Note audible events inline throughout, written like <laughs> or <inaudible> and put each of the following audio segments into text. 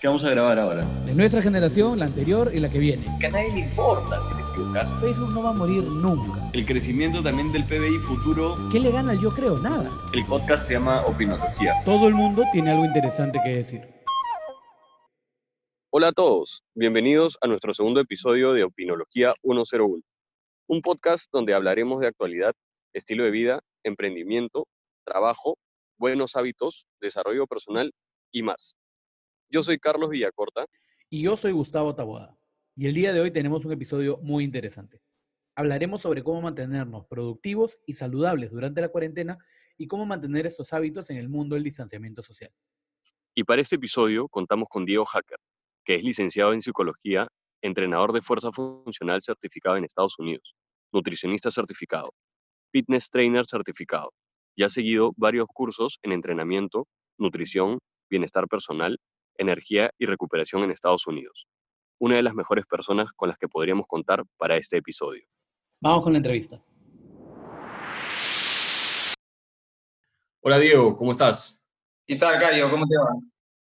¿Qué vamos a grabar ahora? De nuestra generación, la anterior y la que viene. Que a nadie le importa si te equivocas. Facebook no va a morir nunca. El crecimiento también del PBI futuro. ¿Qué le gana yo creo? Nada. El podcast se llama Opinología. Todo el mundo tiene algo interesante que decir. Hola a todos, bienvenidos a nuestro segundo episodio de Opinología 101, un podcast donde hablaremos de actualidad, estilo de vida, emprendimiento, trabajo, buenos hábitos, desarrollo personal y más. Yo soy Carlos Villacorta. Y yo soy Gustavo Taboada. Y el día de hoy tenemos un episodio muy interesante. Hablaremos sobre cómo mantenernos productivos y saludables durante la cuarentena y cómo mantener estos hábitos en el mundo del distanciamiento social. Y para este episodio contamos con Diego Hacker, que es licenciado en psicología, entrenador de fuerza funcional certificado en Estados Unidos, nutricionista certificado, fitness trainer certificado y ha seguido varios cursos en entrenamiento, nutrición, bienestar personal energía y recuperación en Estados Unidos. Una de las mejores personas con las que podríamos contar para este episodio. Vamos con la entrevista. Hola Diego, ¿cómo estás? ¿Qué tal, Cayo? ¿Cómo te va?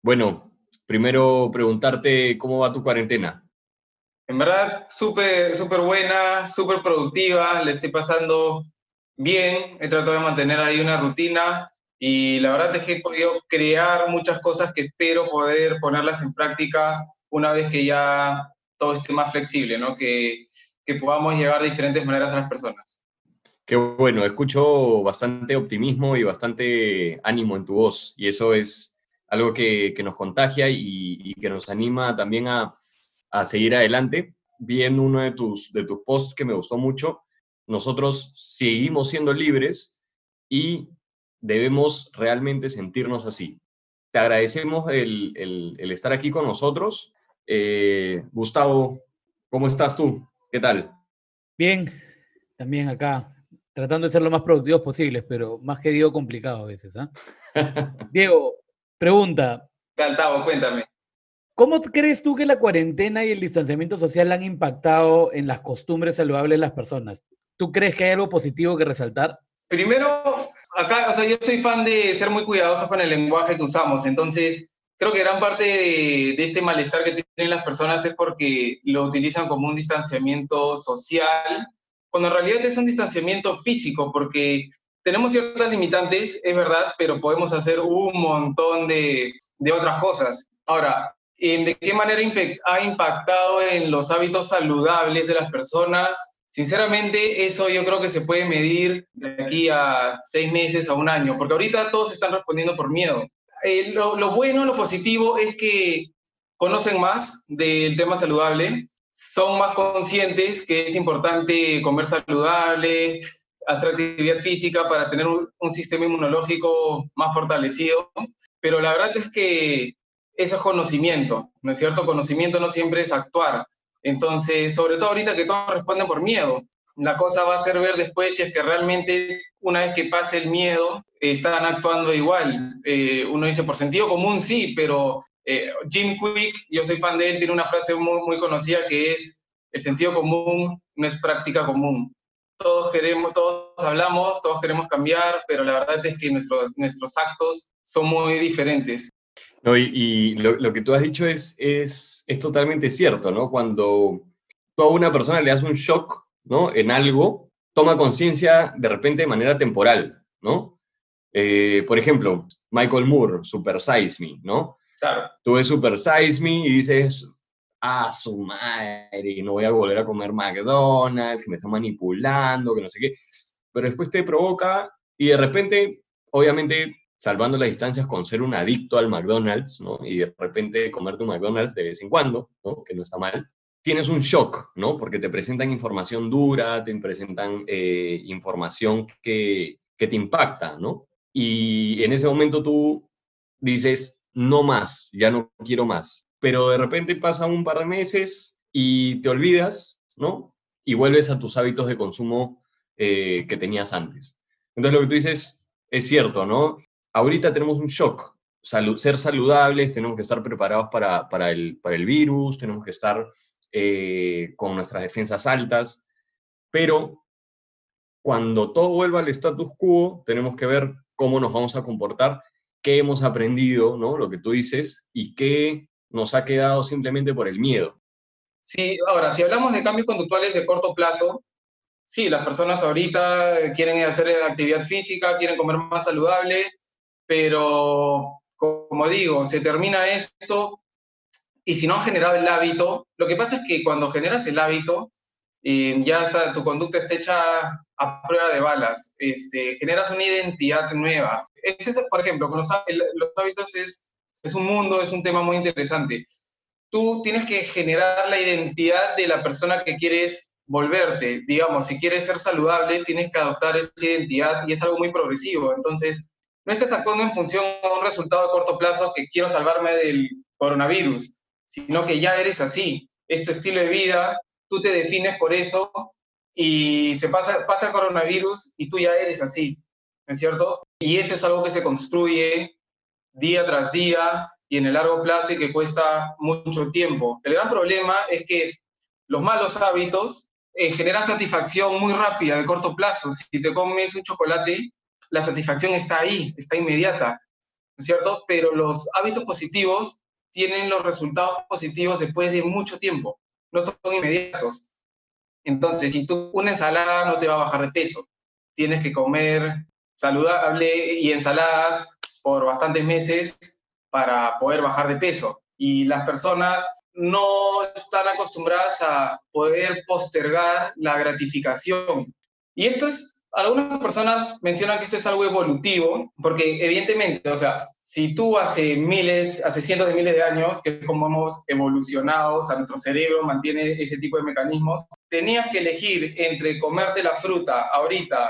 Bueno, primero preguntarte cómo va tu cuarentena. En verdad, súper, súper buena, súper productiva, le estoy pasando bien, he tratado de mantener ahí una rutina, y la verdad es que he podido crear muchas cosas que espero poder ponerlas en práctica una vez que ya todo esté más flexible, ¿no? Que, que podamos llevar de diferentes maneras a las personas. Qué bueno, escucho bastante optimismo y bastante ánimo en tu voz y eso es algo que, que nos contagia y, y, que nos anima también a, a seguir adelante. Vi en uno de tus, de tus posts que me gustó mucho, nosotros seguimos siendo libres y debemos realmente sentirnos así. Te agradecemos el, el, estar aquí con nosotros. Eh, Gustavo, ¿cómo estás tú? ¿Qué tal? Bien, también acá, tratando de ser lo más productivos posibles, pero más que digo complicado a veces. ¿ah? <laughs> Diego, pregunta. Caltavo, cuéntame. ¿Cómo crees tú que la cuarentena y el distanciamiento social han impactado en las costumbres saludables de las personas? ¿Tú crees que hay algo positivo que resaltar? Primero, acá, o sea, yo soy fan de ser muy cuidadosos con el lenguaje que usamos, entonces creo que gran parte de, de, este malestar que tienen las personas es porque lo utilizan como un distanciamiento social, cuando en realidad es un distanciamiento físico, porque tenemos ciertas limitantes, es verdad, pero podemos hacer un montón de, de otras cosas. Ahora, ¿de qué manera ha impactado en los hábitos saludables de las personas? Sinceramente, eso yo creo que se puede medir de aquí a seis meses, a un año, porque ahorita todos están respondiendo por miedo. Eh, lo, bueno, lo positivo es que conocen más del tema saludable, son más conscientes que es importante comer saludable, hacer actividad física para tener un, un sistema inmunológico más fortalecido, pero la verdad es que eso es conocimiento, ¿no es cierto? Conocimiento no siempre es actuar. Entonces, sobre todo ahorita que todos responden por miedo, la cosa va a ser ver después si es que realmente una vez que pase el miedo están actuando igual. Eh, uno dice, por sentido común sí, pero eh, Jim Quick, yo soy fan de él, tiene una frase muy, muy conocida que es, el sentido común no es práctica común. Todos queremos, todos hablamos, todos queremos cambiar, pero la verdad es que nuestros, nuestros actos son muy diferentes. No, y, y lo, lo, que tú has dicho es, es, es totalmente cierto, ¿no? Cuando tú a una persona le das un shock, ¿no? En algo, toma conciencia de repente de manera temporal, ¿no? Eh, por ejemplo, Michael Moore, Super Size Me, ¿no? Claro. Tú ves Super Size Me y dices, ah, su madre, no voy a volver a comer McDonald's, que me están manipulando, que no sé qué. Pero después te provoca y de repente, obviamente, salvando las distancias con ser un adicto al McDonald's, ¿no? Y de repente comerte un McDonald's de vez en cuando, ¿no? Que no está mal. Tienes un shock, ¿no? Porque te presentan información dura, te presentan eh, información que, que te impacta, ¿no? Y en ese momento tú dices, no más, ya no quiero más. Pero de repente pasa un par de meses y te olvidas, ¿no? Y vuelves a tus hábitos de consumo eh, que tenías antes. Entonces lo que tú dices es cierto, ¿no? Ahorita tenemos un shock. Salud, ser saludables, tenemos que estar preparados para, para, el, para el virus, tenemos que estar eh, con nuestras defensas altas, pero cuando todo vuelva al status quo, tenemos que ver cómo nos vamos a comportar, qué hemos aprendido, ¿no? Lo que tú dices, y qué nos ha quedado simplemente por el miedo. Sí, ahora, si hablamos de cambios conductuales de corto plazo, sí, las personas ahorita quieren hacer actividad física, quieren comer más saludable, pero como digo, se termina esto y si no han generado el hábito, lo que pasa es que cuando generas el hábito, eh, ya está, tu conducta está hecha a prueba de balas, este, generas una identidad nueva. Es eso, por ejemplo, con los, los hábitos es, es un mundo, es un tema muy interesante. Tú tienes que generar la identidad de la persona que quieres volverte. Digamos, si quieres ser saludable, tienes que adoptar esa identidad y es algo muy progresivo. Entonces, no estás actuando en función de un resultado a corto plazo que quiero salvarme del coronavirus, sino que ya eres así. Es tu estilo de vida, tú te defines por eso y se pasa, pasa el coronavirus y tú ya eres así, ¿no es cierto? Y eso es algo que se construye día tras día y en el largo plazo y que cuesta mucho tiempo. El gran problema es que los malos hábitos eh, generan satisfacción muy rápida, de corto plazo. Si te comes un chocolate, la satisfacción está ahí, está inmediata, ¿no es cierto? Pero los hábitos positivos tienen los resultados positivos después de mucho tiempo no son inmediatos. Entonces, si tú una ensalada no te va a bajar de peso, tienes que comer saludable y ensaladas por bastantes meses para poder bajar de peso. Y las personas no están acostumbradas a poder postergar la gratificación. Y esto es, algunas personas mencionan que esto es algo evolutivo, porque evidentemente, o sea, si tú hace miles, hace cientos de miles de años, que como hemos evolucionado, o sea, nuestro cerebro mantiene ese tipo de mecanismos, tenías que elegir entre comerte la fruta ahorita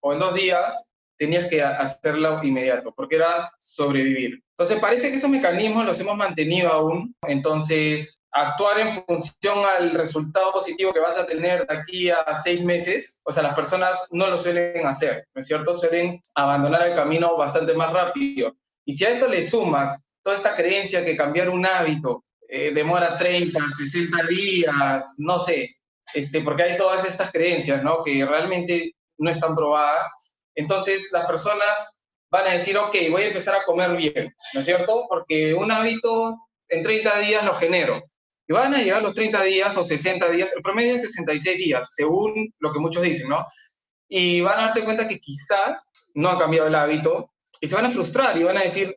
o en dos días, tenías que hacerlo inmediato, porque era sobrevivir. Entonces parece que esos mecanismos los hemos mantenido aún, entonces actuar en función al resultado positivo que vas a tener de aquí a seis meses, o sea, las personas no lo suelen hacer, ¿no es cierto? Suelen abandonar el camino bastante más rápido. Y si a esto le sumas toda esta creencia que cambiar un hábito eh, demora 30, 60 días, no sé, este, porque hay todas estas creencias, ¿no? Que realmente no están probadas. Entonces las personas van a decir, ok, voy a empezar a comer bien, ¿no es cierto? Porque un hábito en 30 días lo genero. Y van a llegar los 30 días o 60 días, el promedio es 66 días, según lo que muchos dicen, ¿no? Y van a darse cuenta que quizás no ha cambiado el hábito, y se van a frustrar y van a decir,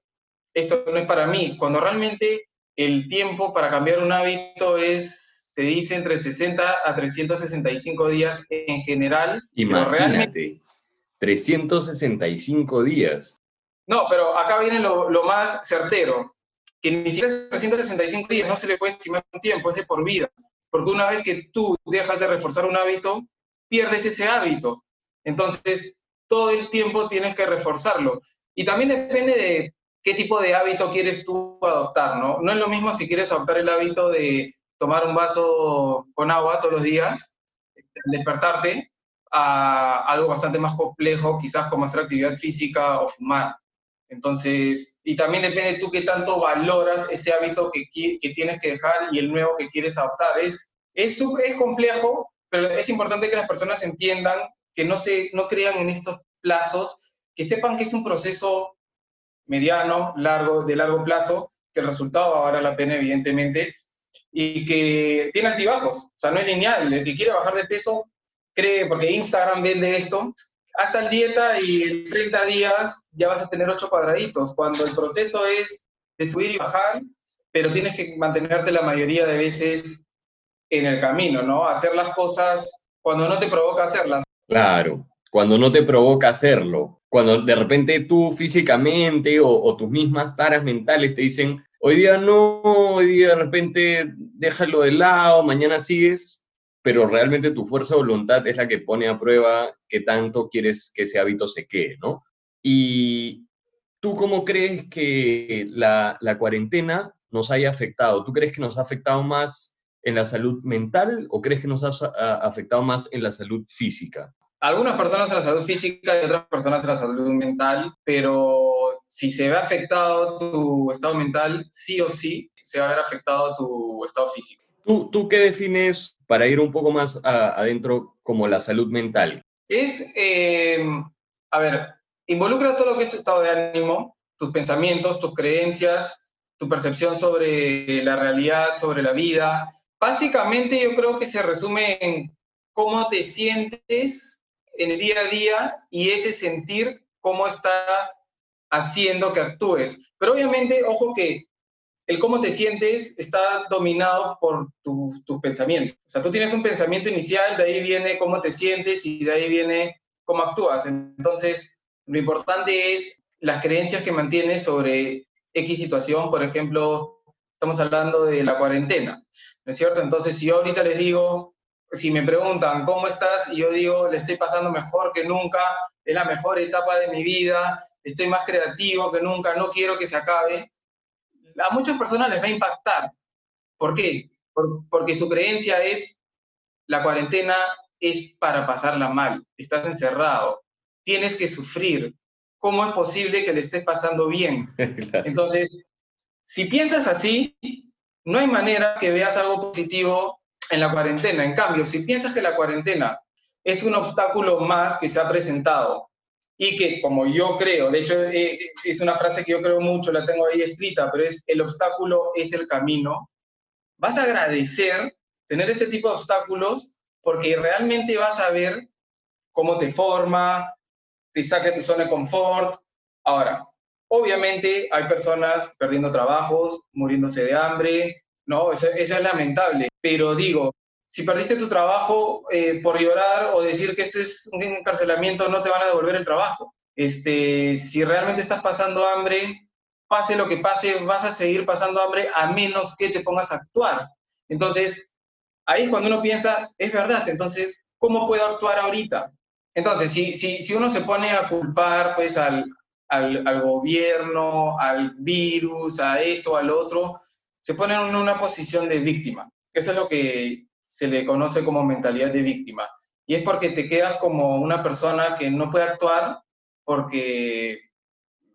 esto no es para mí, cuando realmente el tiempo para cambiar un hábito es, se dice, entre 60 a 365 días en general. Imagínate, realmente... 365 días. No, pero acá viene lo, lo más certero, que ni siquiera 365 días no se le puede estimar un tiempo, es de por vida. Porque una vez que tú dejas de reforzar un hábito, pierdes ese hábito. Entonces, todo el tiempo tienes que reforzarlo. Y también depende de qué tipo de hábito quieres tú adoptar, ¿no? No es lo mismo si quieres adoptar el hábito de tomar un vaso con agua todos los días, despertarte, a algo bastante más complejo, quizás como hacer actividad física o fumar. Entonces, y también depende de tú qué tanto valoras ese hábito que, que tienes que dejar y el nuevo que quieres adoptar. Es, es, es complejo, pero es importante que las personas entiendan que no, se, no crean en estos plazos que sepan que es un proceso mediano, largo, de largo plazo, que el resultado va a valer la pena, evidentemente, y que tiene altibajos, o sea, no es lineal. El que quiere bajar de peso cree, porque Instagram vende esto, hasta el dieta y en 30 días ya vas a tener 8 cuadraditos, cuando el proceso es de subir y bajar, pero tienes que mantenerte la mayoría de veces en el camino, ¿no? Hacer las cosas cuando no te provoca hacerlas. Claro, cuando no te provoca hacerlo cuando de repente tú físicamente o, tus mismas taras mentales te dicen, hoy día no, hoy día de repente déjalo de lado, mañana sigues, pero realmente tu fuerza de voluntad es la que pone a prueba qué tanto quieres que ese hábito se quede, ¿no? Y tú cómo crees que la, la cuarentena nos haya afectado? ¿Tú crees que nos ha afectado más en la salud mental o crees que nos ha afectado más en la salud física? algunas personas en la salud física y otras personas en la salud mental, pero si se ve afectado tu estado mental, sí o sí se va a ver afectado tu estado físico. ¿Tú, tú qué defines, para ir un poco más adentro, como la salud mental? Es, eh, a ver, involucra todo lo que es tu estado de ánimo, tus pensamientos, tus creencias, tu percepción sobre la realidad, sobre la vida. Básicamente yo creo que se resume en cómo te sientes en el día a día y ese sentir cómo está haciendo que actúes. Pero obviamente, ojo que el cómo te sientes está dominado por tus pensamientos. O sea, tú tienes un pensamiento inicial, de ahí viene cómo te sientes y de ahí viene cómo actúas. Entonces, lo importante es las creencias que mantienes sobre X situación, por ejemplo, estamos hablando de la cuarentena, ¿no es cierto? Entonces, si yo ahorita les digo, si me preguntan, ¿cómo estás? Y yo digo, le estoy pasando mejor que nunca, es la mejor etapa de mi vida, estoy más creativo que nunca, no quiero que se acabe, a muchas personas les va a impactar. ¿Por qué? porque su creencia es, la cuarentena es para pasarla mal, estás encerrado, tienes que sufrir. ¿Cómo es posible que le estés pasando bien? <laughs> Entonces, si piensas así, no hay manera que veas algo positivo en la cuarentena. En cambio, si piensas que la cuarentena es un obstáculo más que se ha presentado y que como yo creo, de hecho eh, es una frase que yo creo mucho, la tengo ahí escrita, pero es el obstáculo es el camino, vas a agradecer tener este tipo de obstáculos porque realmente vas a ver cómo te forma, te saca tu zona de confort. Ahora, obviamente hay personas perdiendo trabajos, muriéndose de hambre, no, eso, eso es lamentable, pero digo, si perdiste tu trabajo eh, por llorar o decir que esto es un encarcelamiento, no te van a devolver el trabajo. Este, si realmente estás pasando hambre, pase lo que pase, vas a seguir pasando hambre a menos que te pongas a actuar. Entonces, ahí es cuando uno piensa, es verdad, entonces, ¿cómo puedo actuar ahorita? Entonces, si, si, si uno se pone a culpar pues, al, al, al gobierno, al virus, a esto, al otro, se pone en una posición de víctima. Eso es lo que se le conoce como mentalidad de víctima. Y es porque te quedas como una persona que no puede actuar porque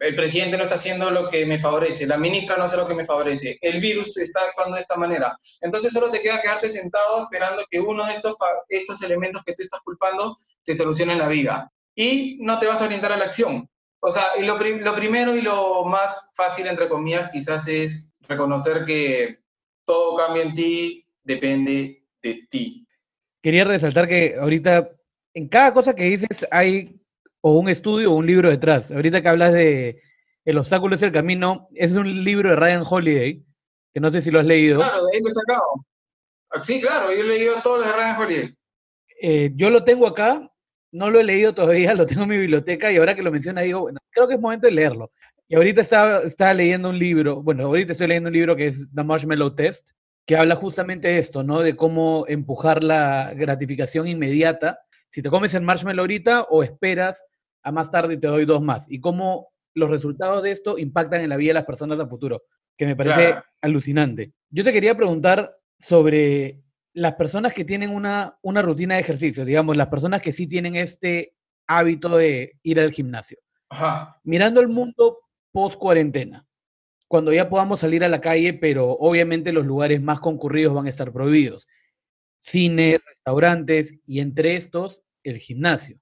el presidente no está haciendo lo que me favorece, la ministra no hace lo que me favorece, el virus está actuando de esta manera. Entonces solo te queda quedarte sentado esperando que uno de estos, estos elementos que tú estás culpando te solucione la vida. Y no te vas a orientar a la acción. O sea, y lo, lo primero y lo más fácil, entre comillas, quizás es reconocer que todo cambia en ti, depende de ti. Quería resaltar que ahorita en cada cosa que dices hay o un estudio o un libro detrás. Ahorita que hablas de El obstáculo es el camino, es un libro de Ryan Holiday, que no sé si lo has leído. Claro, de ahí lo he sacado. Sí, claro, yo he leído todos los de Ryan Holiday. Eh, yo lo tengo acá, no lo he leído todavía, <laughs> lo tengo en mi biblioteca y ahora que lo menciona digo, bueno, creo que es momento de leerlo. Y ahorita estaba, estaba leyendo un libro, bueno, ahorita estoy leyendo un libro que es The Marshmallow Test, que habla justamente de esto, ¿no? De cómo empujar la gratificación inmediata. Si te comes el marshmallow ahorita o esperas a más tarde y te doy dos más. Y cómo los resultados de esto impactan en la vida de las personas a futuro, que me parece alucinante. Yo te quería preguntar sobre las personas que tienen una, una rutina de ejercicio, digamos, las personas que sí tienen este hábito de ir al gimnasio. Mirando el mundo post cuarentena, cuando ya podamos salir a la calle, pero obviamente los lugares más concurridos van a estar prohibidos. Cines, restaurantes y entre estos el gimnasio,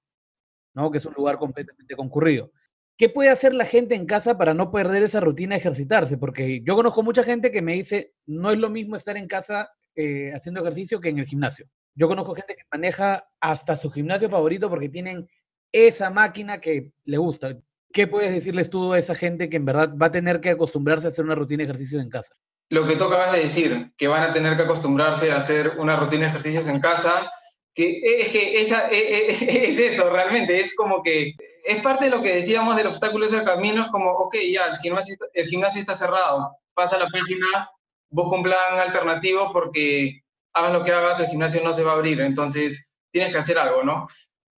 ¿no? que es un lugar completamente concurrido. ¿Qué puede hacer la gente en casa para no perder esa rutina de ejercitarse? Porque yo conozco mucha gente que me dice, no es lo mismo estar en casa eh, haciendo ejercicio que en el gimnasio. Yo conozco gente que maneja hasta su gimnasio favorito porque tienen esa máquina que le gusta. ¿Qué puedes decirles tú a esa gente que en verdad va a tener que acostumbrarse a hacer una rutina de ejercicios en casa? Lo que tú acabas de decir, que van a tener que acostumbrarse a hacer una rutina de ejercicios en casa, que es que esa, e, e, <laughs> es eso realmente, es como que es parte de lo que decíamos del obstáculo del camino, es como, ok, ya, el gimnasio, el gimnasio está cerrado, pasa la página, busca un plan alternativo porque hagas lo que hagas, el gimnasio no se va a abrir, entonces tienes que hacer algo, ¿no?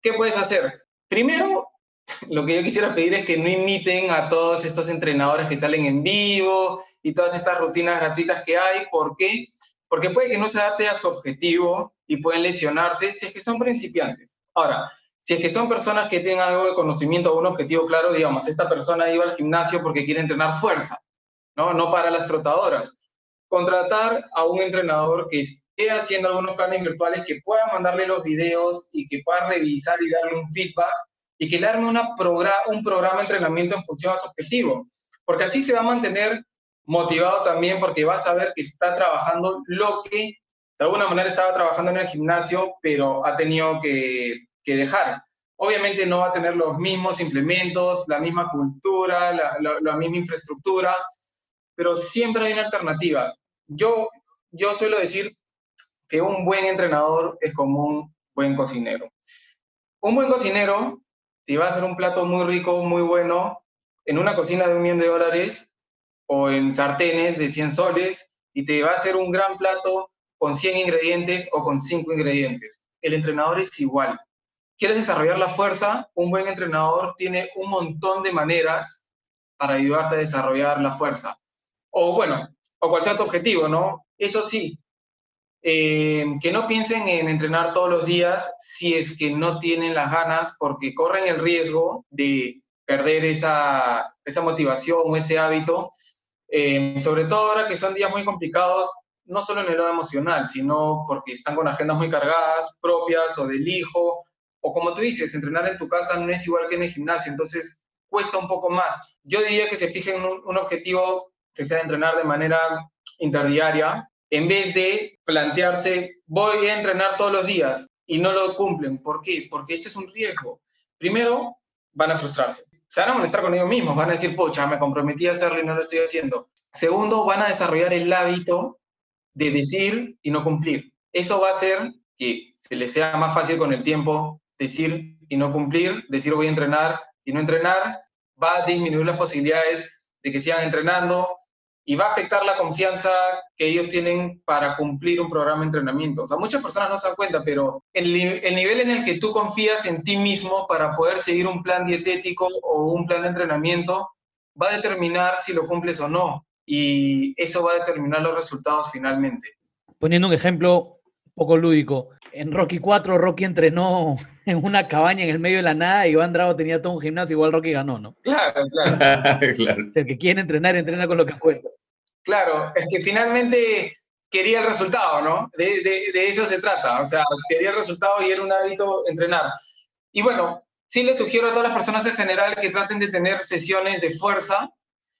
¿Qué puedes hacer? Primero, lo que yo quisiera pedir es que no imiten a todos estos entrenadores que salen en vivo y todas estas rutinas gratuitas que hay. ¿Por qué? Porque puede que no se adapte a su objetivo y pueden lesionarse si es que son principiantes. Ahora, si es que son personas que tienen algo de conocimiento o un objetivo claro, digamos, esta persona iba al gimnasio porque quiere entrenar fuerza, ¿no? No para las trotadoras. Contratar a un entrenador que esté haciendo algunos planes virtuales, que pueda mandarle los videos y que pueda revisar y darle un feedback y que le arme una un programa de entrenamiento en función a su objetivo, porque así se va a mantener motivado también porque va a saber que está trabajando lo que de alguna manera estaba trabajando en el gimnasio, pero ha tenido que, dejar. Obviamente no va a tener los mismos implementos, la misma cultura, la, la misma infraestructura, pero siempre hay una alternativa. Yo, yo suelo decir que un buen entrenador es como un buen cocinero. Un buen cocinero te va a hacer un plato muy rico, muy bueno, en una cocina de un millón de dólares o en sartenes de 100 soles y te va a hacer un gran plato con 100 ingredientes o con 5 ingredientes. El entrenador es igual. ¿Quieres desarrollar la fuerza? Un buen entrenador tiene un montón de maneras para ayudarte a desarrollar la fuerza. O bueno, o cual sea tu objetivo, ¿no? Eso sí, eh, que no piensen en entrenar todos los días si es que no tienen las ganas, porque corren el riesgo de perder esa, esa motivación o ese hábito, eh, sobre todo ahora que son días muy complicados, no solo en el lado emocional, sino porque están con agendas muy cargadas, propias o del hijo, o como tú dices, entrenar en tu casa no es igual que en el gimnasio, entonces cuesta un poco más. Yo diría que se fijen en un, un objetivo que sea entrenar de manera interdiaria, en vez de plantearse, voy a entrenar todos los días y no lo cumplen. ¿Por qué? Porque este es un riesgo. Primero, van a frustrarse. Se van a molestar con ellos mismos, van a decir, pocha, me comprometí a hacerlo y no lo estoy haciendo. Segundo, van a desarrollar el hábito de decir y no cumplir. Eso va a hacer que se les sea más fácil con el tiempo decir y no cumplir, decir voy a entrenar y no entrenar, va a disminuir las posibilidades de que sigan entrenando, y va a afectar la confianza que ellos tienen para cumplir un programa de entrenamiento. O sea, muchas personas no se dan cuenta, pero el, el, nivel en el que tú confías en ti mismo para poder seguir un plan dietético o un plan de entrenamiento va a determinar si lo cumples o no. Y eso va a determinar los resultados finalmente. Poniendo un ejemplo poco lúdico, en Rocky 4 Rocky entrenó <laughs> en una cabaña en el medio de la nada y Iván Drago tenía todo un gimnasio, igual Rocky ganó, ¿no? Claro, claro. <laughs> claro. O sea, el que quiere entrenar, entrena con lo que cuenta. Claro, es que finalmente quería el resultado, ¿no? De, de, eso se trata, o sea, quería el resultado y era un hábito entrenar. Y bueno, sí le sugiero a todas las personas en general que traten de tener sesiones de fuerza,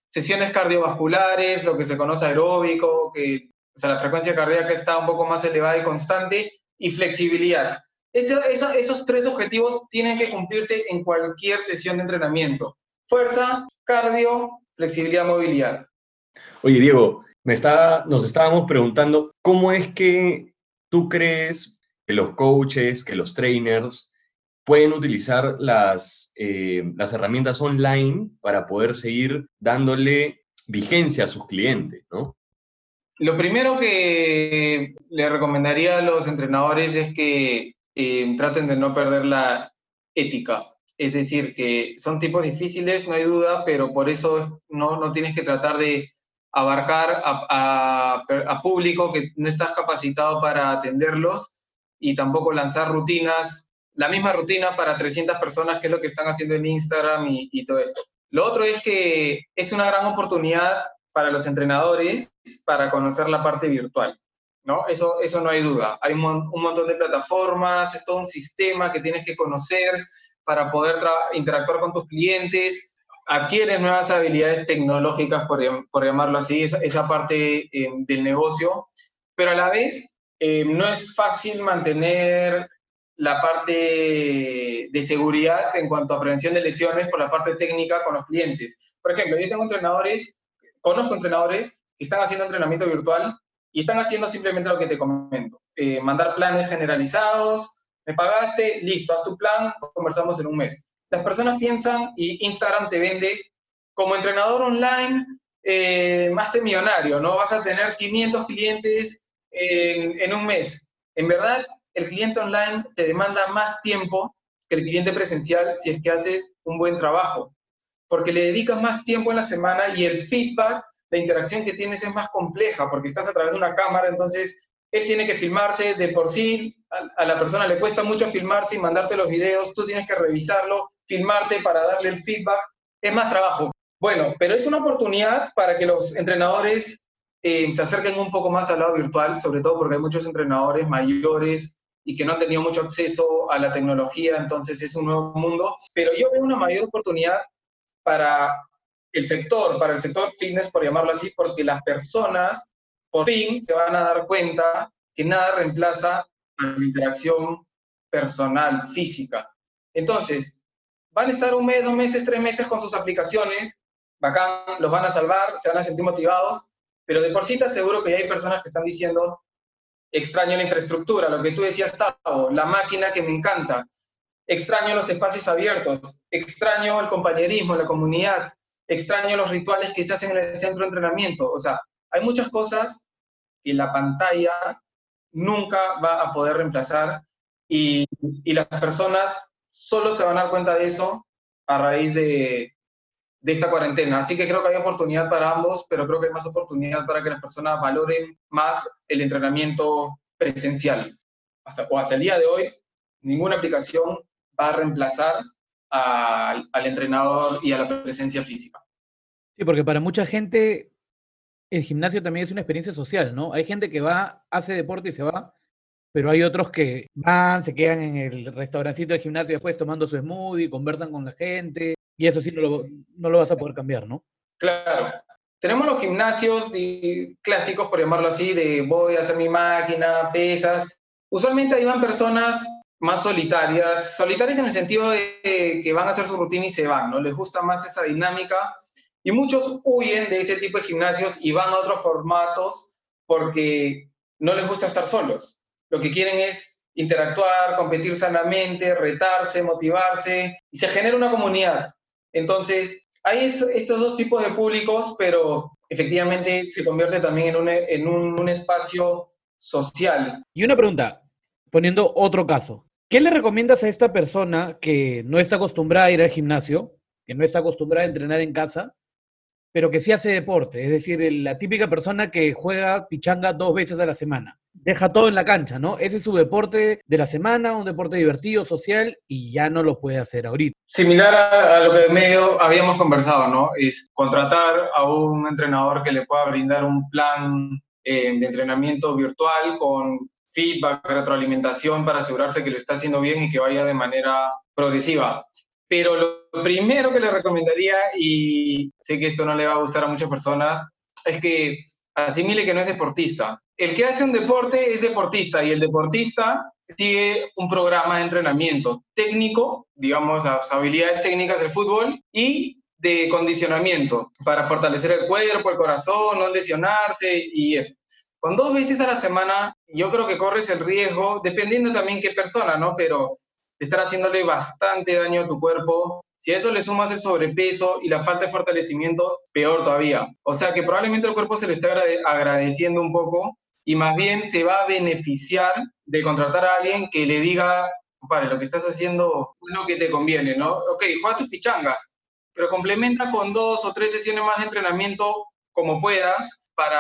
sesiones cardiovasculares, lo que se conoce aeróbico, que o sea, la frecuencia cardíaca está un poco más elevada y constante, y flexibilidad. Eso, eso, esos tres objetivos tienen que cumplirse en cualquier sesión de entrenamiento. Fuerza, cardio, flexibilidad, movilidad. Oye, Diego, nos estábamos preguntando, ¿cómo es que tú crees que los coaches, que los trainers pueden utilizar las, eh, las herramientas online para poder seguir dándole vigencia a sus clientes, ¿no? Lo primero que le recomendaría a los entrenadores es que eh, traten de no perder la ética. Es decir, que son tipos difíciles, no hay duda, pero por eso no, no tienes que tratar de abarcar a, público que no estás capacitado para atenderlos y tampoco lanzar rutinas, la misma rutina para 300 personas, que es lo que están haciendo en Instagram y todo esto. Lo otro es que es una gran oportunidad para los entrenadores para conocer la parte virtual. ¿no? Eso, eso no hay duda. Hay un, montón de plataformas, es todo un sistema que tienes que conocer para poder interactuar con tus clientes, adquieres nuevas habilidades tecnológicas, por, por llamarlo así, esa, esa parte eh, del negocio, pero a la vez eh, no es fácil mantener la parte de seguridad en cuanto a prevención de lesiones por la parte técnica con los clientes. Por ejemplo, yo tengo entrenadores conozco entrenadores que están haciendo entrenamiento virtual y están haciendo simplemente lo que te comento. Eh, mandar planes generalizados, me pagaste, listo, haz tu plan, conversamos en un mes. Las personas piensan y Instagram te vende como entrenador online, eh, más de millonario, ¿no? Vas a tener 500 clientes en, en un mes. En verdad, el cliente online te demanda más tiempo que el cliente presencial si es que haces un buen trabajo porque le dedicas más tiempo en la semana y el feedback, la interacción que tienes es más compleja, porque estás a través de una cámara, entonces él tiene que filmarse de por sí, a, la persona le cuesta mucho filmarse y mandarte los videos, tú tienes que revisarlo, filmarte para darle el feedback, es más trabajo. Bueno, pero es una oportunidad para que los entrenadores eh, se acerquen un poco más al lado virtual, sobre todo porque hay muchos entrenadores mayores y que no han tenido mucho acceso a la tecnología, entonces es un nuevo mundo, pero yo veo una mayor oportunidad para el sector, para el sector fitness, por llamarlo así, porque las personas por fin se van a dar cuenta que nada reemplaza la interacción personal, física. Entonces, van a estar un mes, dos meses, tres meses con sus aplicaciones, bacán, los van a salvar, se van a sentir motivados, pero de por sí te aseguro que ya hay personas que están diciendo, extraño la infraestructura, lo que tú decías, Tavo, la máquina que me encanta, extraño los espacios abiertos, extraño el compañerismo, la comunidad, extraño los rituales que se hacen en el centro de entrenamiento. O sea, hay muchas cosas que la pantalla nunca va a poder reemplazar y, las personas solo se van a dar cuenta de eso a raíz de, esta cuarentena. Así que creo que hay oportunidad para ambos, pero creo que hay más oportunidad para que las personas valoren más el entrenamiento presencial. O hasta el día de hoy, ninguna aplicación va a reemplazar al, al entrenador y a la presencia física. Sí, porque para mucha gente el gimnasio también es una experiencia social, ¿no? Hay gente que va, hace deporte y se va, pero hay otros que van, se quedan en el restaurancito del gimnasio después tomando su smoothie, conversan con la gente, y eso sí no lo, no lo vas a poder cambiar, ¿no? Claro. Tenemos los gimnasios clásicos, por llamarlo así, de voy a hacer mi máquina, pesas. Usualmente ahí van personas más solitarias, solitarias en el sentido de que van a hacer su rutina y se van, ¿no? Les gusta más esa dinámica y muchos huyen de ese tipo de gimnasios y van a otros formatos porque no les gusta estar solos. Lo que quieren es interactuar, competir sanamente, retarse, motivarse y se genera una comunidad. Entonces, hay estos dos tipos de públicos, pero efectivamente se convierte también en un, en un, un espacio social. Y una pregunta, poniendo otro caso. ¿Qué le recomiendas a esta persona que no está acostumbrada a ir al gimnasio, que no está acostumbrada a entrenar en casa, pero que sí hace deporte, es decir, la típica persona que juega pichanga dos veces a la semana. Deja todo en la cancha, ¿no? Ese es su deporte de la semana, un deporte divertido, social, y ya no lo puede hacer ahorita. Similar a, lo que medio habíamos conversado, ¿no? Es contratar a un entrenador que le pueda brindar un plan eh, de entrenamiento virtual con feedback, retroalimentación para asegurarse que lo está haciendo bien y que vaya de manera progresiva. Pero lo primero que le recomendaría, y sé que esto no le va a gustar a muchas personas, es que asimile que no es deportista. El que hace un deporte es deportista y el deportista sigue un programa de entrenamiento técnico, digamos, las habilidades técnicas del fútbol y de condicionamiento para fortalecer el cuerpo, el corazón, no lesionarse y eso. Con dos veces a la semana, yo creo que corres el riesgo, dependiendo también qué persona, ¿no? Pero estar haciéndole bastante daño a tu cuerpo. Si a eso le sumas el sobrepeso y la falta de fortalecimiento, peor todavía. O sea que probablemente el cuerpo se le está agradeciendo un poco y más bien se va a beneficiar de contratar a alguien que le diga, para lo que estás haciendo lo que te conviene, ¿no? Ok, juega tus pichangas, pero complementa con dos o tres sesiones más de entrenamiento como puedas para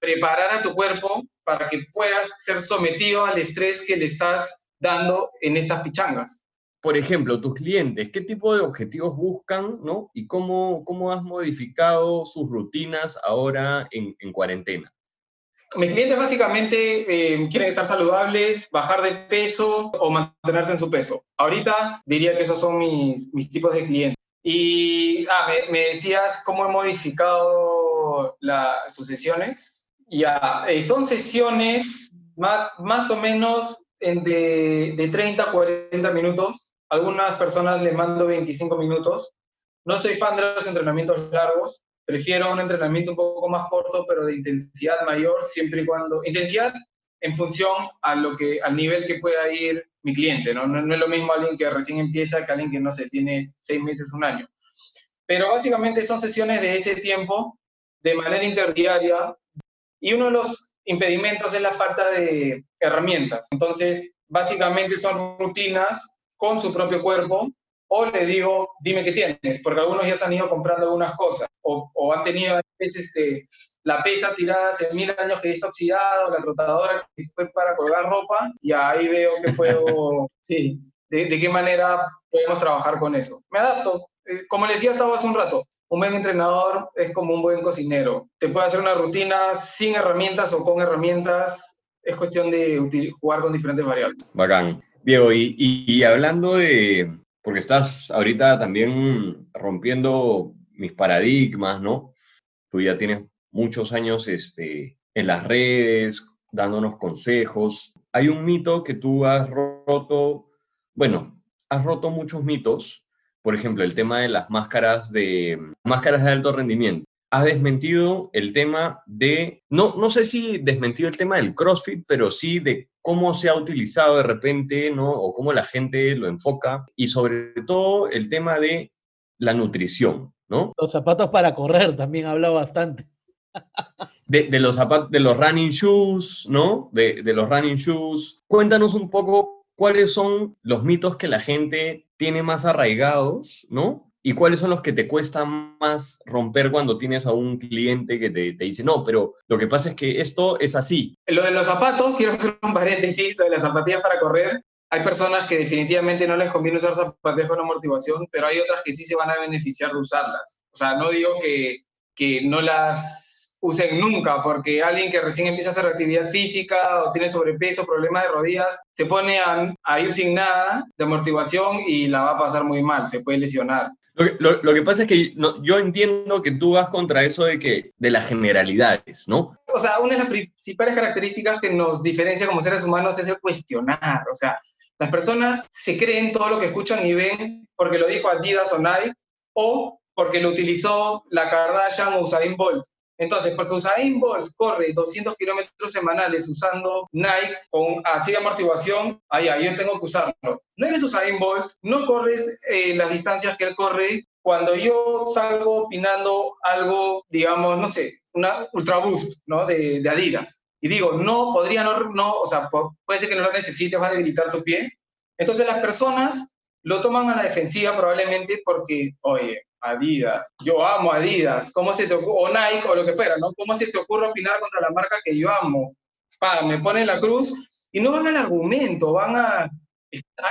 preparar a tu cuerpo para que puedas ser sometido al estrés que le estás dando en estas pichangas. Por ejemplo, tus clientes, ¿qué tipo de objetivos buscan, no? Y cómo, cómo has modificado sus rutinas ahora en, en cuarentena. Mis clientes básicamente eh, quieren estar saludables, bajar de peso o mantenerse en su peso. Ahorita diría que esos son mis, mis tipos de clientes. Y ah, me, me, decías cómo he modificado la, sus sesiones. Ya, eh, son sesiones más, más o menos de, de 30 a 40 minutos. Algunas personas les mando 25 minutos. No soy fan de los entrenamientos largos. Prefiero un entrenamiento un poco más corto, pero de intensidad mayor, siempre y cuando... Intensidad en función a lo que, al nivel que pueda ir mi cliente, ¿no? No, no es lo mismo alguien que recién empieza que alguien que, no sé, tiene seis meses, un año. Pero básicamente son sesiones de ese tiempo, de manera interdiaria, y uno de los impedimentos es la falta de herramientas. Entonces, básicamente son rutinas con su propio cuerpo o le digo, dime qué tienes, porque algunos ya se han ido comprando algunas cosas o, o han tenido este, la pesa tirada hace mil años que está oxidado, la trotadora que fue para colgar ropa y ahí veo que puedo, <laughs> sí, de, de, qué manera podemos trabajar con eso. Me adapto. Eh, como le decía estaba hace un rato, un buen entrenador es como un buen cocinero. Te puede hacer una rutina sin herramientas o con herramientas. Es cuestión de jugar con diferentes variables. Bacán. Diego, y, y, y hablando de, porque estás ahorita también rompiendo mis paradigmas, ¿no? Tú ya tienes muchos años este, en las redes, dándonos consejos. Hay un mito que tú has roto, bueno, has roto muchos mitos, por ejemplo, el tema de las máscaras de, máscaras de alto rendimiento. Has desmentido el tema de, no, no sé si desmentido el tema del CrossFit, pero sí de cómo se ha utilizado de repente, ¿no? O cómo la gente lo enfoca. Y sobre todo el tema de la nutrición, ¿no? Los zapatos para correr también habla bastante. <laughs> De, los zapatos, de los running shoes, ¿no? De, de los running shoes. Cuéntanos un poco cuáles son los mitos que la gente tiene más arraigados, ¿no? ¿Y cuáles son los que te cuestan más romper cuando tienes a un cliente que te, te, dice, no, pero lo que pasa es que esto es así? Lo de los zapatos, quiero hacer un paréntesis, lo de las zapatillas para correr. Hay personas que definitivamente no les conviene usar zapatillas con amortiguación, pero hay otras que sí se van a beneficiar de usarlas. O sea, no digo que, que no las usen nunca, porque alguien que recién empieza a hacer actividad física o tiene sobrepeso, problemas de rodillas, se pone a, ir sin nada de amortiguación y la va a pasar muy mal, se puede lesionar. Lo que, pasa es que yo entiendo que tú vas contra eso de que de las generalidades, ¿no? O sea, una de las principales características que nos diferencia como seres humanos es el cuestionar. O sea, las personas se creen todo lo que escuchan y ven porque lo dijo Adidas o Nike o porque lo utilizó la Kardashian o Usain Bolt. Entonces, porque Usain Bolt corre 200 kilómetros semanales usando Nike con así de amortiguación, ahí yo tengo que usarlo. No eres Usain Bolt, no corres eh, las distancias que él corre. Cuando yo salgo opinando algo, digamos, no sé, una Ultra Boost, ¿no? De, de Adidas. Y digo, no, podría no, no, o sea, puede ser que no lo necesites, va a debilitar tu pie. Entonces las personas lo toman a la defensiva probablemente porque, oye, Adidas. Yo amo Adidas. ¿Cómo se te ocurre? O Nike o lo que fuera, ¿no? ¿Cómo se te ocurre opinar contra la marca que yo amo? Pa, me ponen la cruz y no van al argumento, van a.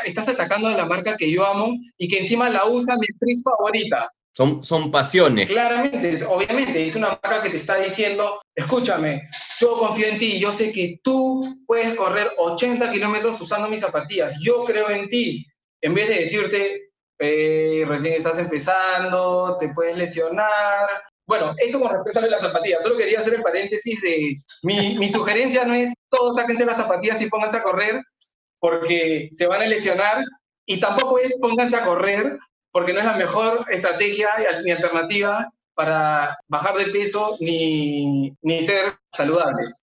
estás atacando a la marca que yo amo y que encima la usa mi actriz favorita. Son, son pasiones. Claramente, obviamente, es una marca que te está diciendo, escúchame, yo confío en ti, yo sé que tú puedes correr 80 kilómetros usando mis zapatillas, yo creo en ti. En vez de decirte, eh, recién estás empezando, te puedes lesionar. Bueno, eso con respecto a las zapatillas. Solo quería hacer el paréntesis de mi, mi sugerencia no es todos sáquense las zapatillas y pónganse a correr porque se van a lesionar y tampoco es pónganse a correr porque no es la mejor estrategia ni alternativa para bajar de peso ni, ni ser saludables.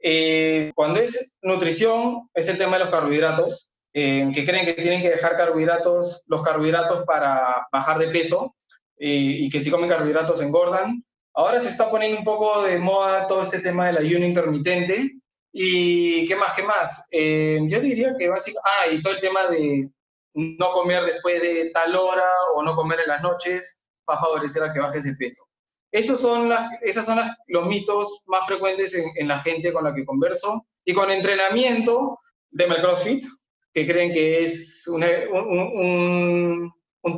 Eh, cuando es nutrición, es el tema de los carbohidratos que creen que tienen que dejar carbohidratos, los carbohidratos para bajar de peso eh, y que si comen carbohidratos engordan. Ahora se está poniendo un poco de moda todo este tema del ayuno intermitente. ¿Y qué más, qué más? Eh, yo diría que básicamente... Ah, y todo el tema de no comer después de tal hora o no comer en las noches para favorecer a que bajes de peso. Esos son las, esas son los mitos más frecuentes en, en, la gente con la que converso. Y con entrenamiento, de CrossFit, que creen que es un,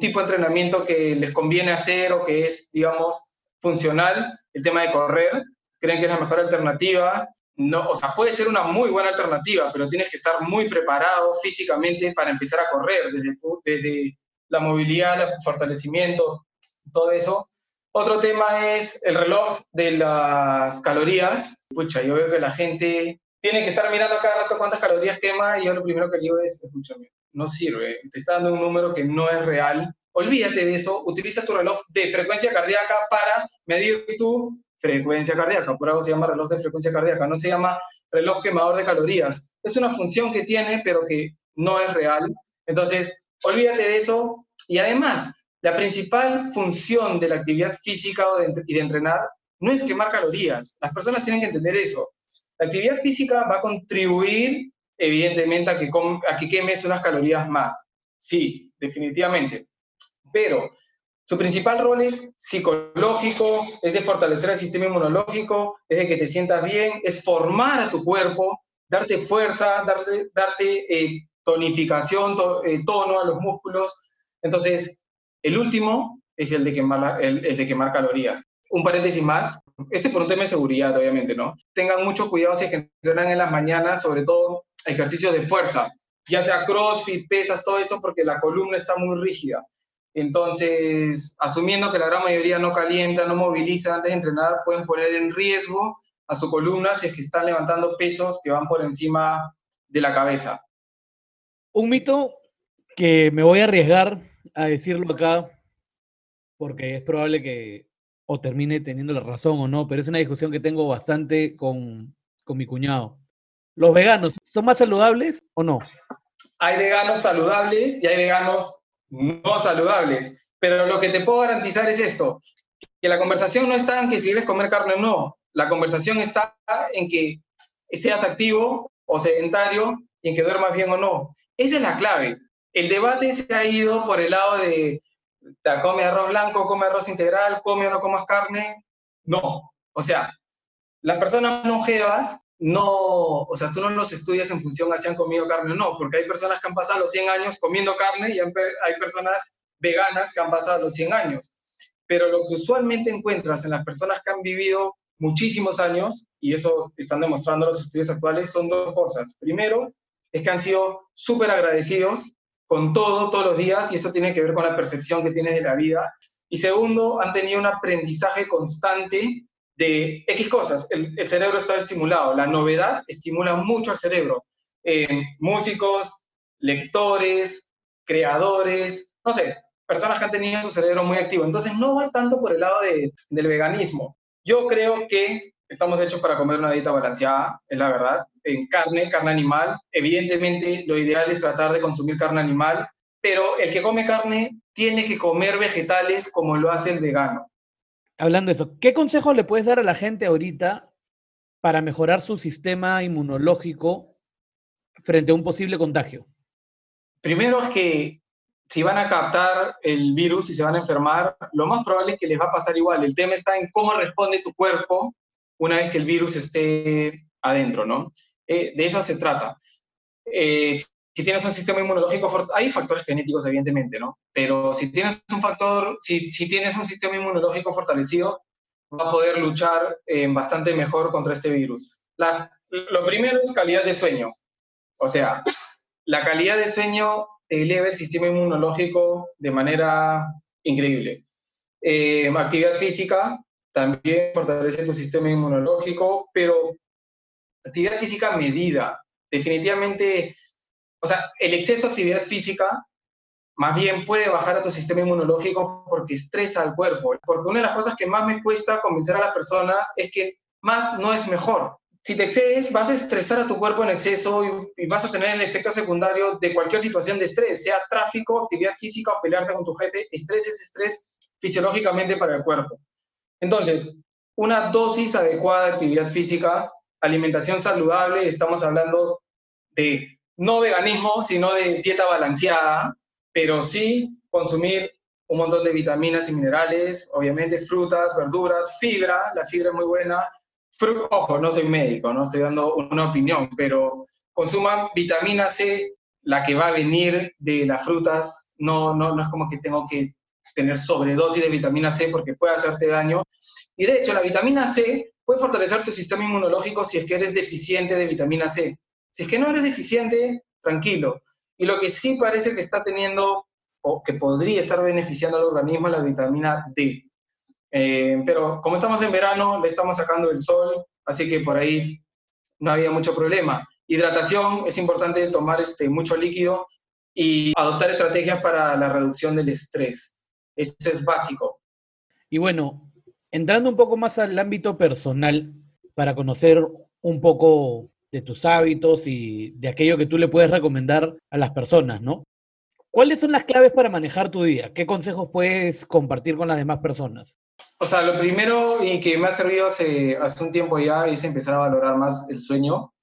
tipo de entrenamiento que les conviene hacer o que es, digamos, funcional, el tema de correr, creen que es la mejor alternativa. No, o sea, puede ser una muy buena alternativa, pero tienes que estar muy preparado físicamente para empezar a correr, desde, desde la movilidad, el fortalecimiento, todo eso. Otro tema es el reloj de las calorías. Pucha, yo veo que la gente tiene que estar mirando cada rato cuántas calorías quema y yo lo primero que digo es, escúchame, no sirve, te está dando un número que no es real, olvídate de eso, utiliza tu reloj de frecuencia cardíaca para medir tu frecuencia cardíaca, por algo se llama reloj de frecuencia cardíaca, no se llama reloj quemador de calorías. Es una función que tiene, pero que no es real. Entonces, olvídate de eso. Y además, la principal función de la actividad física y de entrenar no es quemar calorías. Las personas tienen que entender eso. La actividad física va a contribuir, evidentemente, a que, a que quemes unas calorías más. Sí, definitivamente. Pero su principal rol es psicológico, es de fortalecer el sistema inmunológico, es de que te sientas bien, es formar a tu cuerpo, darte fuerza, darte, eh, tonificación, eh, tono a los músculos. Entonces, el último es el de quemar, el de quemar calorías. Un paréntesis más, esto es por un tema de seguridad, obviamente, ¿no? Tengan mucho cuidado si es que entrenan en las mañanas, sobre todo ejercicios de fuerza, ya sea crossfit, pesas, todo eso, porque la columna está muy rígida. Entonces, asumiendo que la gran mayoría no calienta, no moviliza antes de entrenar, pueden poner en riesgo a su columna si es que están levantando pesos que van por encima de la cabeza. Un mito que me voy a arriesgar a decirlo acá, porque es probable que o termine teniendo la razón o no, pero es una discusión que tengo bastante con, con mi cuñado. ¿Los veganos son más saludables o no? Hay veganos saludables y hay veganos no saludables. Pero lo que te puedo garantizar es esto, que la conversación no está en que si quieres comer carne o no. La conversación está en que seas activo o sedentario y en que duermas bien o no. Esa es la clave. El debate se ha ido por el lado de come arroz blanco, come arroz integral, come o no comas carne. No. O sea, las personas longevas no, o sea, tú no los estudias en función a si han comido carne o no, porque hay personas que han pasado los 100 años comiendo carne y hay personas veganas que han pasado los 100 años. Pero lo que usualmente encuentras en las personas que han vivido muchísimos años, y eso están demostrando los estudios actuales, son dos cosas. Primero, es que han sido súper agradecidos con todo, todos los días, y esto tiene que ver con la percepción que tienes de la vida. Y segundo, han tenido un aprendizaje constante de X cosas. El, cerebro está estimulado. La novedad estimula mucho al cerebro. Eh, músicos, lectores, creadores, no sé, personas que han tenido su cerebro muy activo. Entonces no va tanto por el lado del veganismo. Yo creo que estamos hechos para comer una dieta balanceada, es la verdad. En carne, carne animal. Evidentemente lo ideal es tratar de consumir carne animal, pero el que come carne tiene que comer vegetales como lo hace el vegano hablando de eso, ¿qué consejo le puedes dar a la gente ahorita para mejorar su sistema inmunológico frente a un posible contagio? Primero es que si van a captar el virus y se van a enfermar, lo más probable es que les va a pasar igual. El tema está en cómo responde tu cuerpo una vez que el virus esté adentro, ¿no? Eh, de eso se trata. Eh, si tienes un sistema inmunológico hay factores genéticos evidentemente, ¿no? Pero si tienes un factor, si, si tienes un sistema inmunológico fortalecido, va a poder luchar eh, bastante mejor contra este virus. La, lo primero es calidad de sueño. O sea, la calidad de sueño te eleva el sistema inmunológico de manera increíble. Eh, actividad física también fortalece tu sistema inmunológico, pero actividad física medida. Definitivamente o sea, el exceso de actividad física más bien puede bajar a tu sistema inmunológico porque estresa al cuerpo. Porque una de las cosas que más me cuesta convencer a las personas es que más no es mejor. Si te excedes, vas a estresar a tu cuerpo en exceso y, vas a tener el efecto secundario de cualquier situación de estrés, sea tráfico, actividad física o pelearte con tu jefe. Estrés es estrés fisiológicamente para el cuerpo. Entonces, una dosis adecuada de actividad física, alimentación saludable, estamos hablando de no veganismo, sino de dieta balanceada, pero sí consumir un montón de vitaminas y minerales, obviamente frutas, verduras, fibra, la fibra es muy buena. ojo, no soy médico, no estoy dando una opinión, pero consuman vitamina C, la que va a venir de las frutas, no, no, no es como que tengo que tener sobredosis de vitamina C porque puede hacerte daño. Y de hecho, la vitamina C puede fortalecer tu sistema inmunológico si es que eres deficiente de vitamina C. Si es que no eres deficiente, tranquilo. Y lo que sí parece que está teniendo o que podría estar beneficiando al organismo es la vitamina D. Eh, pero como estamos en verano, le estamos sacando el sol, así que por ahí no había mucho problema. Hidratación, es importante tomar este, mucho líquido y adoptar estrategias para la reducción del estrés. Eso es básico. Y bueno, entrando un poco más al ámbito personal, para conocer un poco de tus hábitos y de aquello que tú le puedes recomendar a las personas, ¿no? ¿Cuáles son las claves para manejar tu día? ¿Qué consejos puedes compartir con las demás personas? O sea, lo primero y que me ha servido hace, hace un tiempo ya es empezar a valorar más el sueño,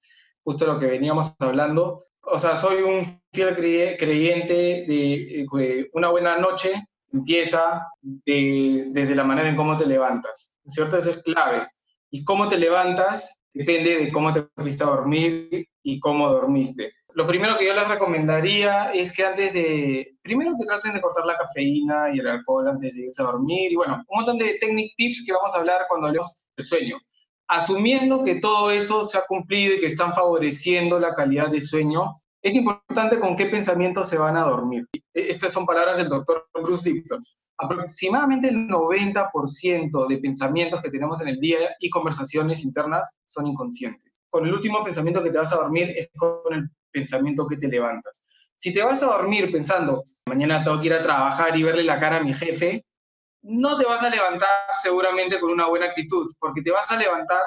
justo lo que veníamos hablando. O sea, soy un fiel creyente de que una buena noche empieza desde la manera en cómo te levantas, ¿cierto? Eso es clave. Y cómo te levantas depende de cómo te fuiste a dormir y cómo dormiste. Lo primero que yo les recomendaría es que antes de, primero que traten de cortar la cafeína y el alcohol antes de irse a dormir, y bueno, un montón de technique tips que vamos a hablar cuando hablemos del sueño. Asumiendo que todo eso se ha cumplido y que están favoreciendo la calidad de sueño, es importante con qué pensamientos se van a dormir. E, estas son palabras del doctor Bruce Lipton. Aproximadamente el 90% de pensamientos que tenemos en el día y conversaciones internas son inconscientes. Con el último pensamiento que te vas a dormir es con el pensamiento que te levantas. Si te vas a dormir pensando, mañana tengo que ir a trabajar y verle la cara a mi jefe, no te vas a levantar seguramente con una buena actitud, porque te vas a levantar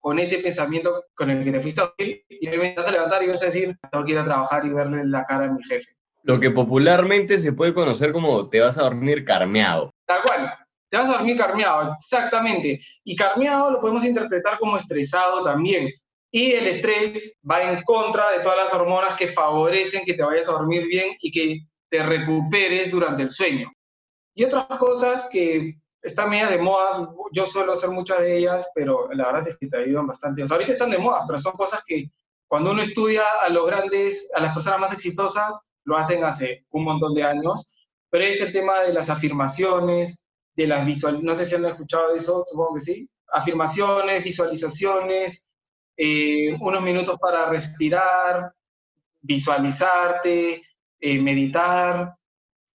con ese pensamiento con el que te fuiste a dormir y me vas a levantar y vas a decir, ir a trabajar y verle la cara a mi jefe. Lo que popularmente se puede conocer como te vas a dormir carmeado. Tal cual, te vas a dormir carmeado, exactamente. Y carmeado lo podemos interpretar como estresado también. Y el estrés va en contra de todas las hormonas que favorecen que te vayas a dormir bien y que te recuperes durante el sueño. Y otras cosas que están medio de moda, yo suelo hacer muchas de ellas, pero la verdad es que te ayudan bastante. Ahorita están de moda, pero son cosas que cuando uno estudia a los grandes, a las personas más exitosas, lo hacen hace un montón de años, pero es el tema de las afirmaciones, de las visualizaciones, no sé si han escuchado eso, supongo que sí, afirmaciones, visualizaciones, eh, unos minutos para respirar, visualizarte, eh, meditar,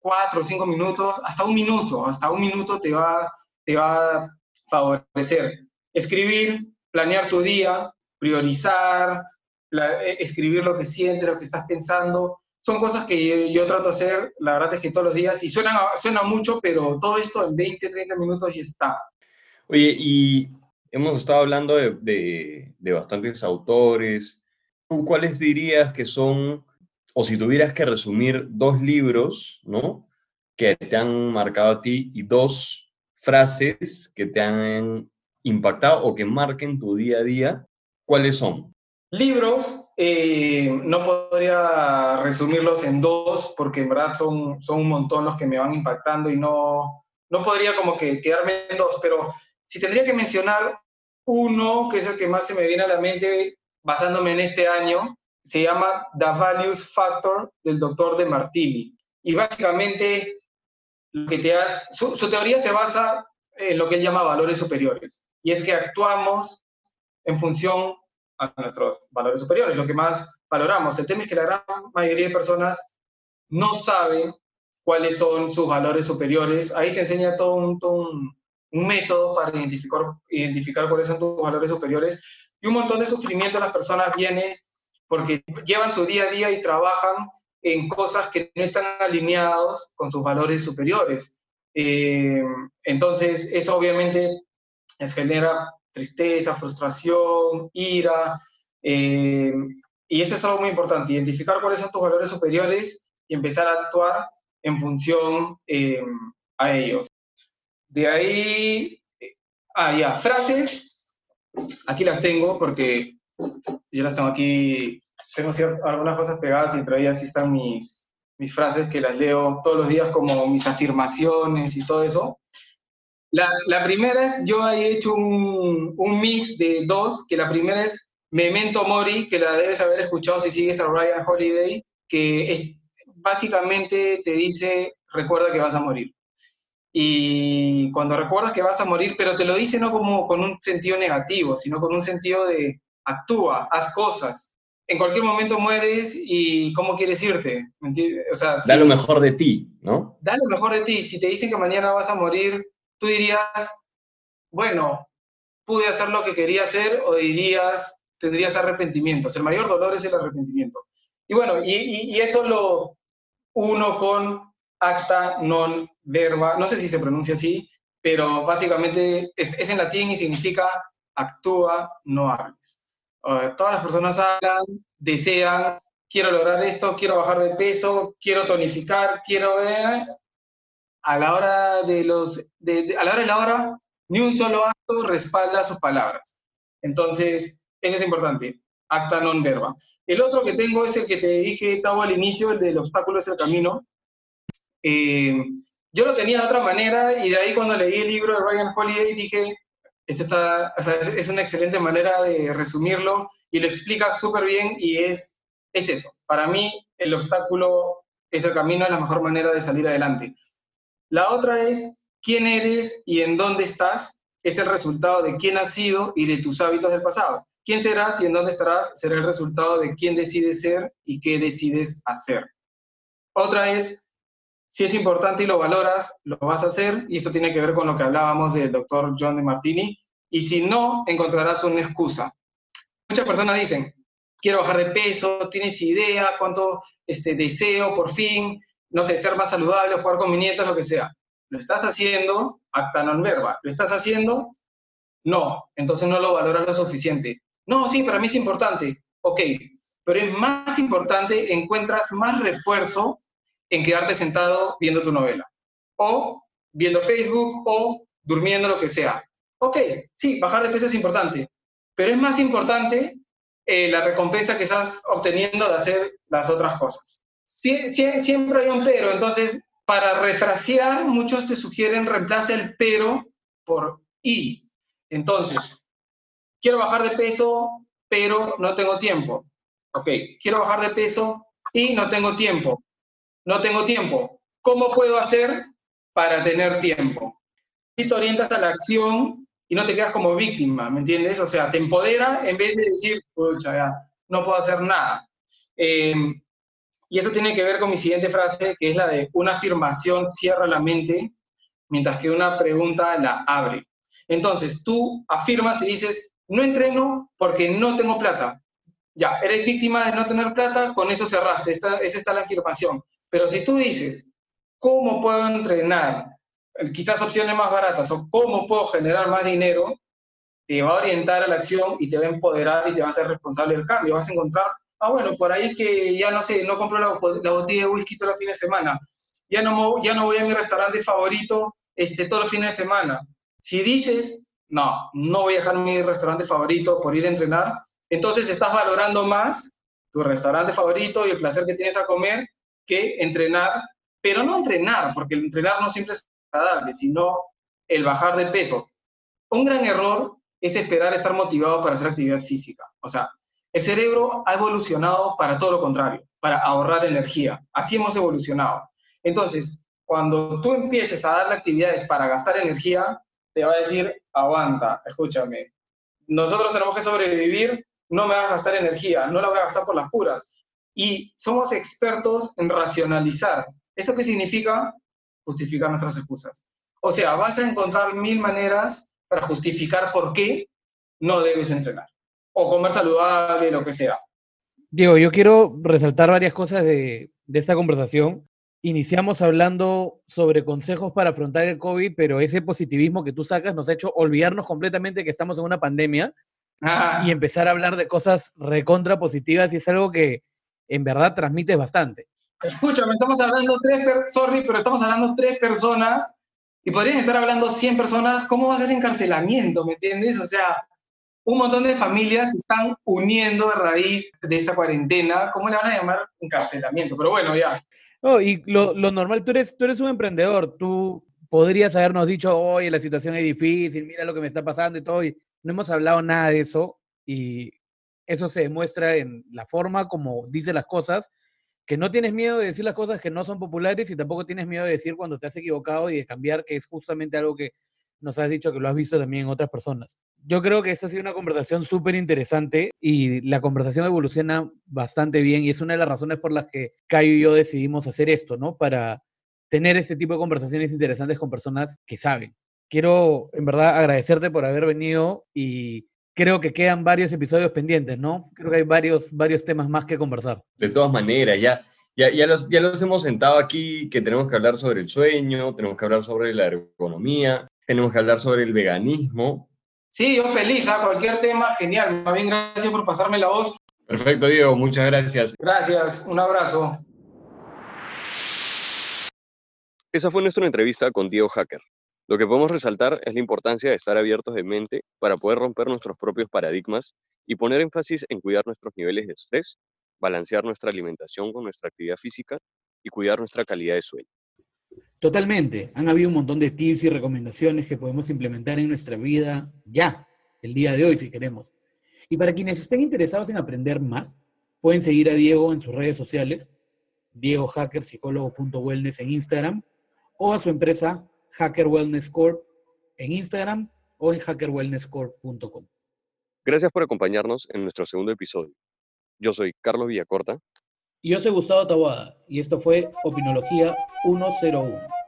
cuatro o cinco minutos, hasta un minuto, hasta un minuto te va, te va a favorecer. Escribir, planear tu día, priorizar, eh, escribir lo que sientes, lo que estás pensando, son cosas que yo, trato de hacer, la verdad es que todos los días, y suena, suena mucho, pero todo esto en 20, 30 minutos ya está. Oye, y hemos estado hablando de, de, de bastantes autores. ¿Cuáles dirías que son o si tuvieras que resumir dos libros, ¿no? Que te han marcado a ti y dos frases que te han impactado o que marquen tu día a día, ¿cuáles son? Libros, eh, no podría resumirlos en dos porque en verdad son, son un montón los que me van impactando y no, no podría como que quedarme en dos, pero si tendría que mencionar uno, que es el que más se me viene a la mente basándome en este año, se llama The Values Factor del doctor de Martini. Y básicamente lo que te su, teoría se basa en lo que él llama valores superiores. Y es que actuamos en función a nuestros valores superiores, lo que más valoramos. El tema es que la gran mayoría de personas no saben cuáles son sus valores superiores. Ahí te enseña todo un, un, método para identificar, identificar cuáles son tus valores superiores. Y un montón de sufrimiento de las personas viene porque llevan su día a día y trabajan en cosas que no están alineados con sus valores superiores. Eh, entonces, eso obviamente les genera tristeza, frustración, ira, eh, y eso es algo muy importante, identificar cuáles son tus valores superiores y empezar a actuar en función eh, a ellos. De ahí, ah, ya, frases, aquí las tengo porque yo las tengo aquí, tengo algunas cosas pegadas y entre ellas sí están mis, mis frases que las leo todos los días como mis afirmaciones y todo eso. La, la primera es, yo he hecho un, un, mix de dos, que la primera es Memento Mori, que la debes haber escuchado si sigues a Ryan Holiday, que es, básicamente te dice, recuerda que vas a morir. Y cuando recuerdas que vas a morir, pero te lo dice no como con un sentido negativo, sino con un sentido de, actúa, haz cosas. En cualquier momento mueres y ¿cómo quieres irte? O sea, da lo mejor de ti, ¿no? Da lo mejor de ti. Si te dicen que mañana vas a morir, tú dirías, bueno, pude hacer lo que quería hacer o dirías, tendrías arrepentimientos. El mayor dolor es el arrepentimiento. Y bueno, y, eso lo uno con acta non verba, no sé si se pronuncia así, pero básicamente es, es en latín y significa actúa, no hables todas las personas hablan, desean, quiero lograr esto, quiero bajar de peso, quiero tonificar, quiero... ver. a la hora de los... a la hora de la hora, ni un solo acto respalda sus palabras. Entonces, eso es importante, acta non verba. El otro que tengo es el que te dije, Tavo, al inicio, el del obstáculo es el camino. Eh, yo lo tenía de otra manera y de ahí cuando leí el libro de Ryan Holiday dije, esto está, es una excelente manera de resumirlo y lo explica súper bien y es, es eso. Para mí, el obstáculo es el camino, es la mejor manera de salir adelante. La otra es quién eres y en dónde estás, es el resultado de quién has sido y de tus hábitos del pasado. quién serás y en dónde estarás será el resultado de quién decides ser y qué decides hacer. Otra es, si es importante y lo valoras, lo vas a hacer, y esto tiene que ver con lo que hablábamos del doctor John de Martini, y si no, encontrarás una excusa. Muchas personas dicen, quiero bajar de peso, tienes idea cuánto este, deseo por fin, no sé, ser más saludable, jugar con mi nietos, lo que sea. ¿Lo estás haciendo? Acta non verba. ¿Lo estás haciendo? No, entonces no lo valoras lo suficiente. No, sí, para mí es importante. Ok, pero es más importante, encuentras más refuerzo en quedarte sentado viendo tu novela. O viendo Facebook o durmiendo, lo que sea. Ok, sí, bajar de peso es importante, pero es más importante eh, la recompensa que estás obteniendo de hacer las otras cosas. siempre hay un pero, entonces para refrasear, muchos te sugieren reemplaza el pero por y. Entonces, quiero bajar de peso, pero no tengo tiempo. Ok, quiero bajar de peso y no tengo tiempo. No tengo tiempo. ¿Cómo puedo hacer para tener tiempo? Si te orientas a la acción y no te quedas como víctima, ¿me entiendes? O sea, te empodera en vez de decir, pucha, ya, no puedo hacer nada. Em, y eso tiene que ver con mi siguiente frase, que es la de una afirmación cierra la mente, mientras que una pregunta la abre. Entonces, tú afirmas y dices, no entreno porque no tengo plata. Ya, eres víctima de no tener plata, con eso cerraste, esta, esa está la afirmación. Pero si tú dices, ¿cómo puedo entrenar? Quizás opciones más baratas o cómo puedo generar más dinero, te va a orientar a la acción y te va a empoderar y te va a hacer responsable del cambio. Vas a encontrar, ah, bueno, por ahí que ya no sé, no compro la, la botella de whisky todos los fines de semana, ya no, ya no voy a mi restaurante favorito este, todos los fines de semana, si dices, no, no voy a dejar mi restaurante favorito por ir a entrenar, entonces estás valorando más tu restaurante favorito y el placer que tienes a comer que entrenar, pero no entrenar, porque el entrenar no siempre es agradable, sino el bajar de peso. Un gran error es esperar estar motivado para hacer actividad física. O sea, el cerebro ha evolucionado para todo lo contrario, para ahorrar energía. Así hemos evolucionado. Entonces, cuando tú empieces a darle actividades para gastar energía, te va a decir, aguanta, escúchame, nosotros tenemos que sobrevivir, no me vas a gastar energía, no la voy a gastar por las puras. Y somos expertos en racionalizar. ¿Eso qué significa? Justificar nuestras excusas. O sea, vas a encontrar mil maneras para justificar por qué no debes entrenar. O comer saludable, lo que sea. Diego, yo quiero resaltar varias cosas de, de esta conversación iniciamos hablando sobre consejos para afrontar el COVID, pero ese positivismo que tú sacas nos ha hecho olvidarnos completamente que estamos en una pandemia y empezar a hablar de cosas recontra positivas y es algo que en verdad transmite bastante. Escúchame, estamos hablando tres, sorry, pero estamos hablando tres personas y podrían estar hablando 100 personas, ¿cómo va a ser encarcelamiento? ¿Me entiendes? O sea, un montón de familias se están uniendo a raíz de esta cuarentena. ¿Cómo le van a llamar encarcelamiento? Pero bueno, ya. No, y lo, normal, tú eres, tú eres un emprendedor, tú podrías habernos dicho, oye, la situación es difícil, mira lo que me está pasando y todo, y no hemos hablado nada de eso, y eso se demuestra en la forma como dice las cosas, que no tienes miedo de decir las cosas que no son populares y tampoco tienes miedo de decir cuando te has equivocado y de cambiar, que es justamente algo que nos has dicho que lo has visto también en otras personas. Yo creo que esta ha sido una conversación súper interesante y la conversación evoluciona bastante bien y es una de las razones por las que Cayo y yo decidimos hacer esto, ¿no? Para tener este tipo de conversaciones interesantes con personas que saben. Quiero, en verdad, agradecerte por haber venido y creo que quedan varios episodios pendientes, ¿no? Creo que hay varios, varios temas más que conversar. De todas maneras, ya, ya, ya, los, ya los hemos sentado aquí, que tenemos que hablar sobre el sueño, tenemos que hablar sobre la ergonomía, tenemos que hablar sobre el veganismo, Sí, yo feliz, a ¿ah? cualquier tema, genial. Más bien, gracias por pasarme la voz. Perfecto, Diego, muchas gracias. Gracias, un abrazo. Esa fue nuestra entrevista con Diego Hacker. Lo que podemos resaltar es la importancia de estar abiertos de mente para poder romper nuestros propios paradigmas y poner énfasis en cuidar nuestros niveles de estrés, balancear nuestra alimentación con nuestra actividad física y cuidar nuestra calidad de sueño. Totalmente. Han habido un montón de tips y recomendaciones que podemos implementar en nuestra vida ya, el día de hoy, si queremos. Y para quienes estén interesados en aprender más, pueden seguir a Diego en sus redes sociales, Diego Hacker Wellness en Instagram, o a su empresa Hacker Wellness Corp en Instagram o en hackerwellnesscorp.com. Gracias por acompañarnos en nuestro segundo episodio. Yo soy Carlos Villacorta. Y yo soy Gustavo Taboada, y esto fue Opinología 101.